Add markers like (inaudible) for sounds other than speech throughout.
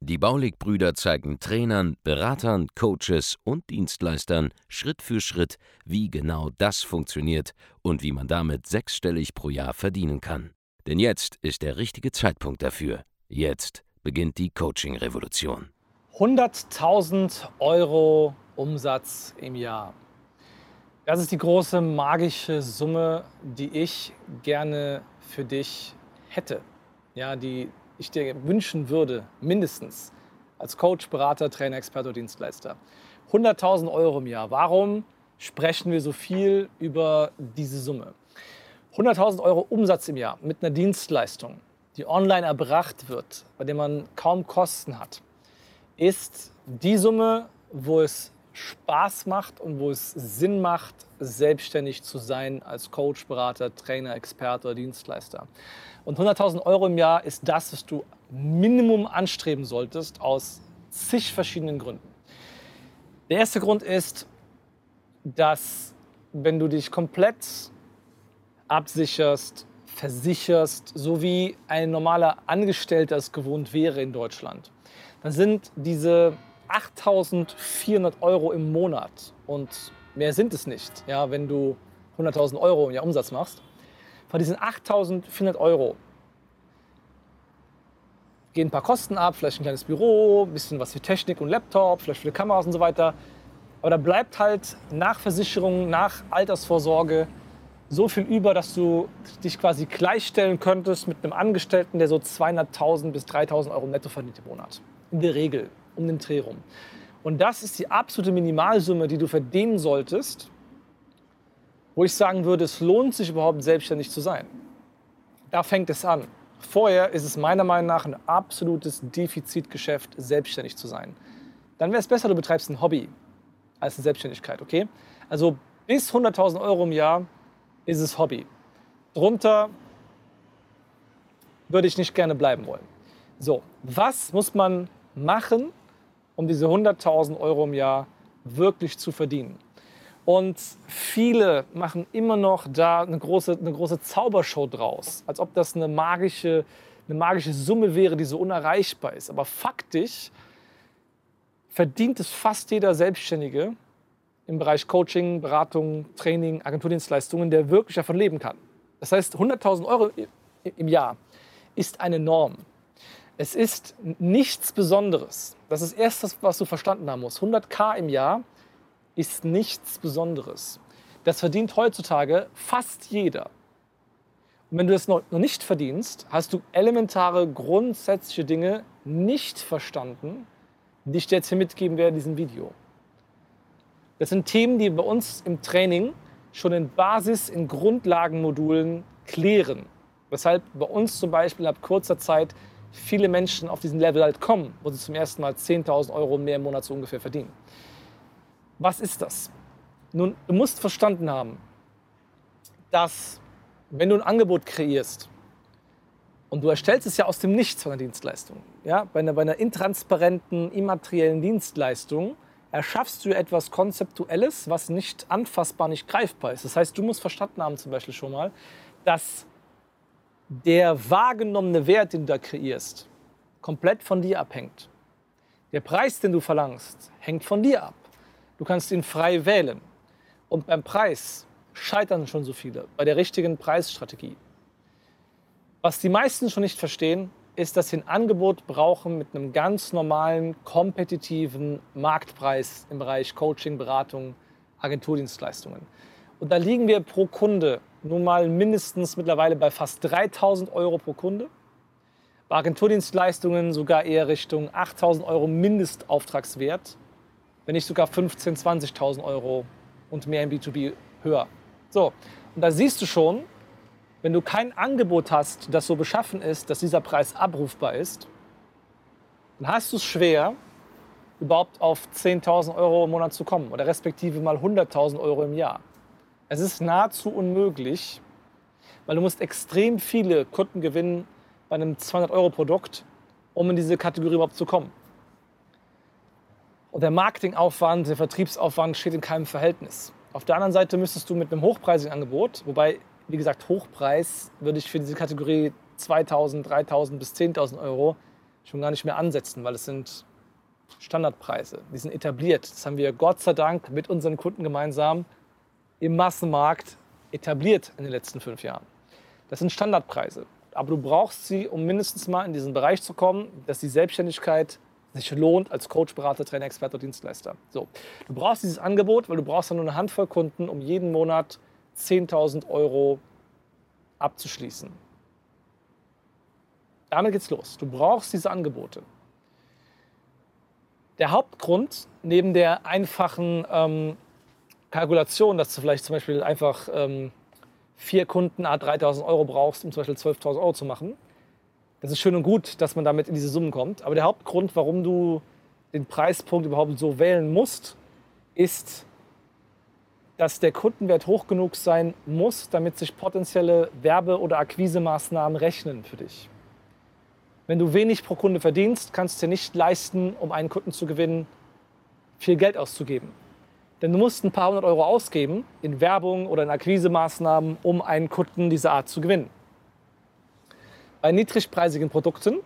Die Baulig-Brüder zeigen Trainern, Beratern, Coaches und Dienstleistern Schritt für Schritt, wie genau das funktioniert und wie man damit sechsstellig pro Jahr verdienen kann. Denn jetzt ist der richtige Zeitpunkt dafür. Jetzt beginnt die Coaching-Revolution. 100.000 Euro Umsatz im Jahr. Das ist die große magische Summe, die ich gerne für dich hätte. Ja, die ich dir wünschen würde, mindestens als Coach, Berater, Trainer, Experte Dienstleister. 100.000 Euro im Jahr. Warum sprechen wir so viel über diese Summe? 100.000 Euro Umsatz im Jahr mit einer Dienstleistung, die online erbracht wird, bei der man kaum Kosten hat, ist die Summe, wo es Spaß macht und wo es Sinn macht, selbstständig zu sein als Coach, Berater, Trainer, Experte oder Dienstleister. Und 100.000 Euro im Jahr ist das, was du Minimum anstreben solltest, aus zig verschiedenen Gründen. Der erste Grund ist, dass wenn du dich komplett absicherst, versicherst, so wie ein normaler Angestellter es gewohnt wäre in Deutschland, dann sind diese 8.400 Euro im Monat und mehr sind es nicht, ja, wenn du 100.000 Euro im Jahr Umsatz machst. Von diesen 8.400 Euro gehen ein paar Kosten ab, vielleicht ein kleines Büro, ein bisschen was für Technik und Laptop, vielleicht für Kameras und so weiter. Aber da bleibt halt nach Versicherung, nach Altersvorsorge so viel über, dass du dich quasi gleichstellen könntest mit einem Angestellten, der so 200.000 bis 3.000 Euro netto verdient im Monat. In der Regel um den Dreh rum. Und das ist die absolute Minimalsumme, die du verdienen solltest, wo ich sagen würde, es lohnt sich überhaupt selbstständig zu sein. Da fängt es an. Vorher ist es meiner Meinung nach ein absolutes Defizitgeschäft, selbstständig zu sein. Dann wäre es besser, du betreibst ein Hobby als eine Selbstständigkeit, okay? Also bis 100.000 Euro im Jahr ist es Hobby. Drunter würde ich nicht gerne bleiben wollen. So, was muss man machen, um diese 100.000 Euro im Jahr wirklich zu verdienen. Und viele machen immer noch da eine große, eine große Zaubershow draus, als ob das eine magische, eine magische Summe wäre, die so unerreichbar ist. Aber faktisch verdient es fast jeder Selbstständige im Bereich Coaching, Beratung, Training, Agenturdienstleistungen, der wirklich davon leben kann. Das heißt, 100.000 Euro im Jahr ist eine Norm. Es ist nichts Besonderes. Das ist erst das, was du verstanden haben musst. 100k im Jahr ist nichts Besonderes. Das verdient heutzutage fast jeder. Und wenn du es noch nicht verdienst, hast du elementare, grundsätzliche Dinge nicht verstanden, die ich dir jetzt hier mitgeben werde in diesem Video. Das sind Themen, die bei uns im Training schon in Basis, in Grundlagenmodulen klären. Weshalb bei uns zum Beispiel ab kurzer Zeit viele Menschen auf diesen Level halt kommen, wo sie zum ersten Mal 10.000 Euro mehr im Monat so ungefähr verdienen. Was ist das? Nun, du musst verstanden haben, dass wenn du ein Angebot kreierst und du erstellst es ja aus dem Nichts von einer Dienstleistung, ja, bei einer, bei einer intransparenten, immateriellen Dienstleistung erschaffst du etwas Konzeptuelles, was nicht anfassbar, nicht greifbar ist. Das heißt, du musst verstanden haben zum Beispiel schon mal, dass der wahrgenommene Wert, den du da kreierst, komplett von dir abhängt. Der Preis, den du verlangst, hängt von dir ab. Du kannst ihn frei wählen. Und beim Preis scheitern schon so viele, bei der richtigen Preisstrategie. Was die meisten schon nicht verstehen, ist, dass sie ein Angebot brauchen mit einem ganz normalen, kompetitiven Marktpreis im Bereich Coaching, Beratung, Agenturdienstleistungen. Und da liegen wir pro Kunde nun mal mindestens mittlerweile bei fast 3000 Euro pro Kunde. Bei Agenturdienstleistungen sogar eher Richtung 8000 Euro Mindestauftragswert, wenn nicht sogar 15.000, 20.000 Euro und mehr im B2B höher. So, und da siehst du schon, wenn du kein Angebot hast, das so beschaffen ist, dass dieser Preis abrufbar ist, dann hast du es schwer, überhaupt auf 10.000 Euro im Monat zu kommen oder respektive mal 100.000 Euro im Jahr. Es ist nahezu unmöglich, weil du musst extrem viele Kunden gewinnen bei einem 200-Euro-Produkt, um in diese Kategorie überhaupt zu kommen. Und der Marketingaufwand, der Vertriebsaufwand steht in keinem Verhältnis. Auf der anderen Seite müsstest du mit einem hochpreisigen Angebot, wobei, wie gesagt, Hochpreis würde ich für diese Kategorie 2.000, 3.000 bis 10.000 Euro schon gar nicht mehr ansetzen, weil es sind Standardpreise. Die sind etabliert. Das haben wir Gott sei Dank mit unseren Kunden gemeinsam im Massenmarkt etabliert in den letzten fünf Jahren. Das sind Standardpreise. Aber du brauchst sie, um mindestens mal in diesen Bereich zu kommen, dass die Selbstständigkeit sich lohnt als Coach, Berater, Trainer, Experte oder Dienstleister. So, du brauchst dieses Angebot, weil du brauchst dann nur eine Handvoll Kunden, um jeden Monat 10.000 Euro abzuschließen. Damit geht's los. Du brauchst diese Angebote. Der Hauptgrund, neben der einfachen ähm, Kalkulation, dass du vielleicht zum Beispiel einfach ähm, vier Kunden a 3000 Euro brauchst, um zum Beispiel 12.000 Euro zu machen, das ist schön und gut, dass man damit in diese Summen kommt. Aber der Hauptgrund, warum du den Preispunkt überhaupt so wählen musst, ist, dass der Kundenwert hoch genug sein muss, damit sich potenzielle Werbe- oder Akquisemaßnahmen rechnen für dich. Wenn du wenig pro Kunde verdienst, kannst du dir nicht leisten, um einen Kunden zu gewinnen, viel Geld auszugeben. Denn du musst ein paar hundert Euro ausgeben in Werbung oder in Akquisemaßnahmen, um einen Kunden dieser Art zu gewinnen. Bei niedrigpreisigen Produkten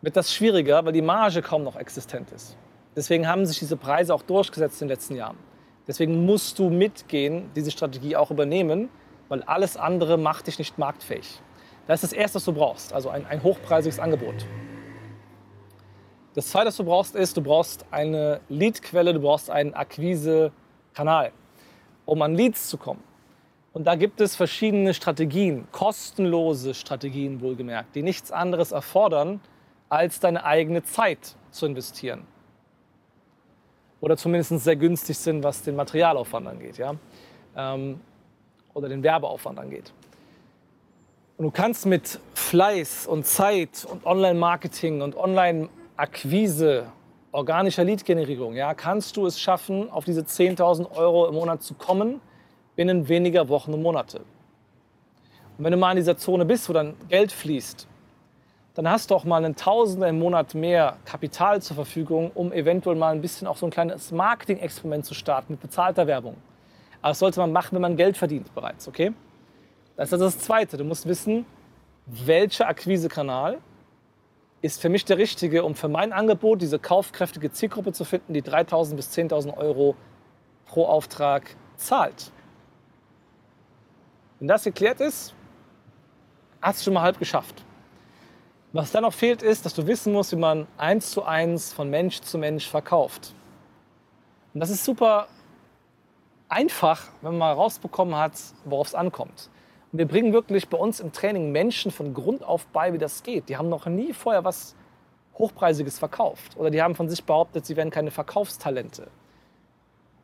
wird das schwieriger, weil die Marge kaum noch existent ist. Deswegen haben sich diese Preise auch durchgesetzt in den letzten Jahren. Deswegen musst du mitgehen, diese Strategie auch übernehmen, weil alles andere macht dich nicht marktfähig. Das ist das Erste, was du brauchst, also ein, ein hochpreisiges Angebot. Das Zweite, was du brauchst, ist, du brauchst eine Leadquelle, du brauchst einen Akquisekanal, um an Leads zu kommen. Und da gibt es verschiedene Strategien, kostenlose Strategien wohlgemerkt, die nichts anderes erfordern, als deine eigene Zeit zu investieren. Oder zumindest sehr günstig sind, was den Materialaufwand angeht, ja? Ähm, oder den Werbeaufwand angeht. Und du kannst mit Fleiß und Zeit und Online-Marketing und Online-Akquise, organischer Lead-Generierung, ja, kannst du es schaffen, auf diese 10.000 Euro im Monat zu kommen, binnen weniger Wochen und Monate. Und wenn du mal in dieser Zone bist, wo dann Geld fließt, dann hast du auch mal einen Tausender im Monat mehr Kapital zur Verfügung, um eventuell mal ein bisschen auch so ein kleines Marketing-Experiment zu starten mit bezahlter Werbung. Aber das sollte man machen, wenn man Geld verdient bereits, okay? Das ist also das Zweite. Du musst wissen, welcher Akquisekanal ist für mich der richtige, um für mein Angebot diese kaufkräftige Zielgruppe zu finden, die 3.000 bis 10.000 Euro pro Auftrag zahlt. Wenn das geklärt ist, hast du schon mal halb geschafft. Was dann noch fehlt, ist, dass du wissen musst, wie man eins zu eins von Mensch zu Mensch verkauft. Und das ist super einfach, wenn man rausbekommen hat, worauf es ankommt. Und wir bringen wirklich bei uns im Training Menschen von Grund auf bei, wie das geht. Die haben noch nie vorher was Hochpreisiges verkauft. Oder die haben von sich behauptet, sie wären keine Verkaufstalente.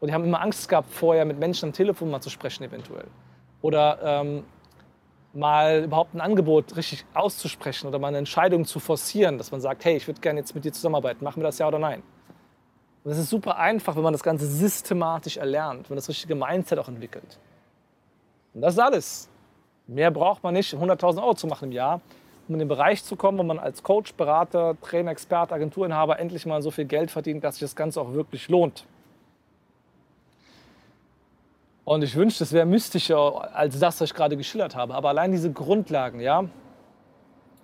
Oder die haben immer Angst gehabt, vorher mit Menschen am Telefon mal zu sprechen, eventuell. Oder ähm, mal überhaupt ein Angebot richtig auszusprechen oder mal eine Entscheidung zu forcieren, dass man sagt, hey, ich würde gerne jetzt mit dir zusammenarbeiten, machen wir das ja oder nein? Und das ist super einfach, wenn man das Ganze systematisch erlernt, wenn man das richtige Mindset auch entwickelt. Und das ist alles. Mehr braucht man nicht, 100.000 Euro zu machen im Jahr, um in den Bereich zu kommen, wo man als Coach, Berater, Trainer, Experte, Agenturinhaber endlich mal so viel Geld verdient, dass sich das Ganze auch wirklich lohnt. Und ich wünschte, es wäre mystischer als das, was ich gerade geschildert habe. Aber allein diese Grundlagen, ja,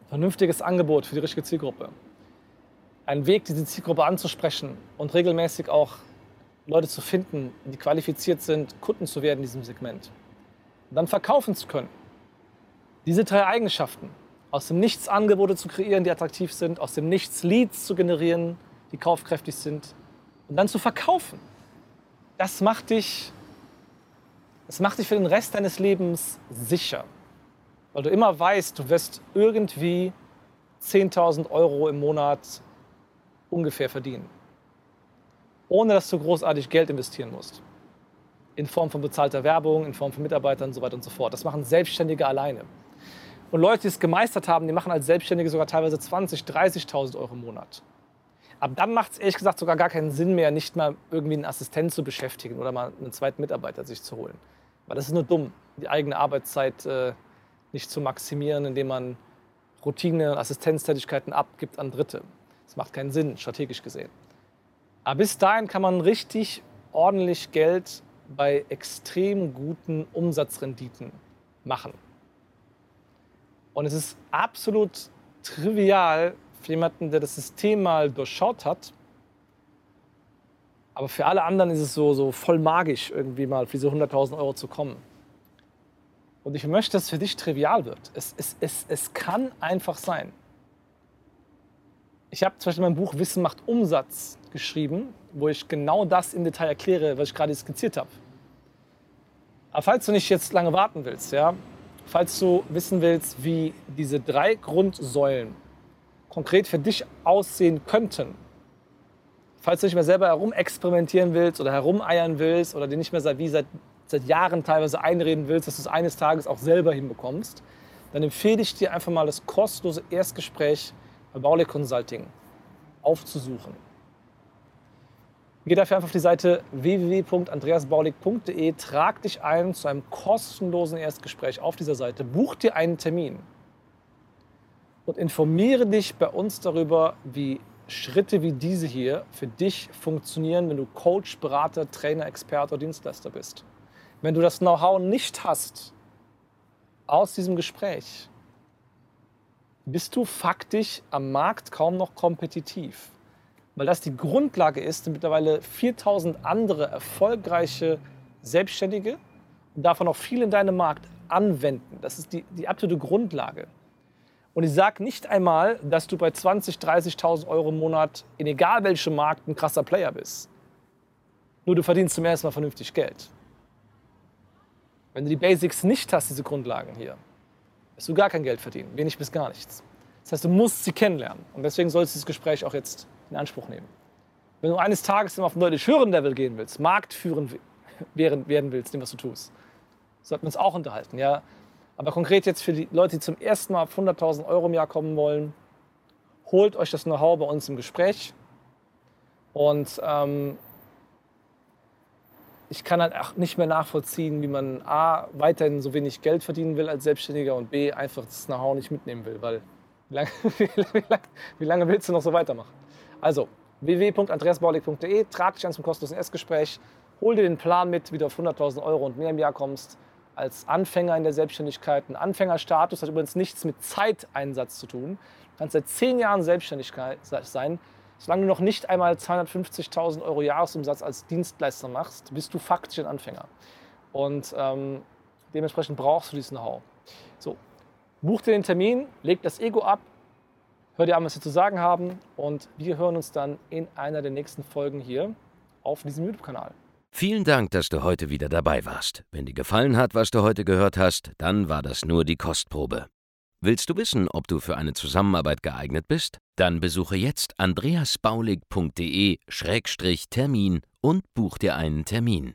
vernünftiges Angebot für die richtige Zielgruppe, ein Weg, diese Zielgruppe anzusprechen und regelmäßig auch Leute zu finden, die qualifiziert sind, Kunden zu werden in diesem Segment. Und dann verkaufen zu können. Diese drei Eigenschaften, aus dem Nichts Angebote zu kreieren, die attraktiv sind, aus dem Nichts Leads zu generieren, die kaufkräftig sind und dann zu verkaufen, das macht dich, das macht dich für den Rest deines Lebens sicher. Weil du immer weißt, du wirst irgendwie 10.000 Euro im Monat ungefähr verdienen. Ohne dass du großartig Geld investieren musst in Form von bezahlter Werbung, in Form von Mitarbeitern und so weiter und so fort. Das machen Selbstständige alleine. Und Leute, die es gemeistert haben, die machen als Selbstständige sogar teilweise 20.000, 30.000 Euro im Monat. Ab dann macht es ehrlich gesagt sogar gar keinen Sinn mehr, nicht mal irgendwie einen Assistent zu beschäftigen oder mal einen zweiten Mitarbeiter sich zu holen. Weil das ist nur dumm, die eigene Arbeitszeit äh, nicht zu maximieren, indem man Routine- und Assistenztätigkeiten abgibt an Dritte. Das macht keinen Sinn, strategisch gesehen. Aber bis dahin kann man richtig ordentlich Geld bei extrem guten Umsatzrenditen machen. Und es ist absolut trivial für jemanden, der das System mal durchschaut hat. Aber für alle anderen ist es so, so voll magisch, irgendwie mal für diese 100.000 Euro zu kommen. Und ich möchte, dass es für dich trivial wird. Es, es, es, es kann einfach sein. Ich habe zum Beispiel mein Buch Wissen macht Umsatz geschrieben, wo ich genau das im Detail erkläre, was ich gerade skizziert habe. Aber falls du nicht jetzt lange warten willst, ja, falls du wissen willst, wie diese drei Grundsäulen konkret für dich aussehen könnten, falls du nicht mehr selber herumexperimentieren willst oder herumeiern willst oder dir nicht mehr seit, wie seit, seit Jahren teilweise einreden willst, dass du es eines Tages auch selber hinbekommst, dann empfehle ich dir einfach mal das kostenlose Erstgespräch bei Baule Consulting aufzusuchen. Geh dafür einfach auf die Seite www.andreasbaulig.de, trag dich ein zu einem kostenlosen Erstgespräch auf dieser Seite, buch dir einen Termin und informiere dich bei uns darüber, wie Schritte wie diese hier für dich funktionieren, wenn du Coach, Berater, Trainer, Experte oder Dienstleister bist. Wenn du das Know-how nicht hast aus diesem Gespräch, bist du faktisch am Markt kaum noch kompetitiv weil das die Grundlage ist, mittlerweile 4000 andere erfolgreiche Selbstständige und davon auch viel in deinem Markt anwenden. Das ist die, die absolute Grundlage. Und ich sage nicht einmal, dass du bei 20.000, 30.000 Euro im Monat in egal welchem Markt ein krasser Player bist. Nur du verdienst zum ersten Mal vernünftig Geld. Wenn du die Basics nicht hast, diese Grundlagen hier, wirst du gar kein Geld verdienen, wenig bis gar nichts. Das heißt, du musst sie kennenlernen. Und deswegen sollst du dieses Gespräch auch jetzt in Anspruch nehmen. Wenn du eines Tages auf ein deutlich höheren Level gehen willst, marktführend werden, werden willst, dem was du tust, sollten wir uns auch unterhalten. Ja? Aber konkret jetzt für die Leute, die zum ersten Mal auf 100.000 Euro im Jahr kommen wollen, holt euch das Know-how bei uns im Gespräch. Und ähm, ich kann halt auch nicht mehr nachvollziehen, wie man A, weiterhin so wenig Geld verdienen will als Selbstständiger und B, einfach das Know-how nicht mitnehmen will. Weil wie lange, (laughs) wie, lange, wie lange willst du noch so weitermachen? Also www.andreasbaulig.de, trag dich an zum kostenlosen Erstgespräch, hol dir den Plan mit, wie du auf 100.000 Euro und mehr im Jahr kommst. Als Anfänger in der Selbstständigkeit. Ein Anfängerstatus hat übrigens nichts mit Zeiteinsatz zu tun. Du kannst seit zehn Jahren selbstständig sein. Solange du noch nicht einmal 250.000 Euro Jahresumsatz als Dienstleister machst, bist du faktisch ein Anfänger. Und ähm, dementsprechend brauchst du dieses Know-how. So, buch dir den Termin, leg das Ego ab, Hör dir an, was sie zu sagen haben und wir hören uns dann in einer der nächsten Folgen hier auf diesem YouTube-Kanal. Vielen Dank, dass du heute wieder dabei warst. Wenn dir gefallen hat, was du heute gehört hast, dann war das nur die Kostprobe. Willst du wissen, ob du für eine Zusammenarbeit geeignet bist? Dann besuche jetzt andreasbaulig.de-termin und buch dir einen Termin.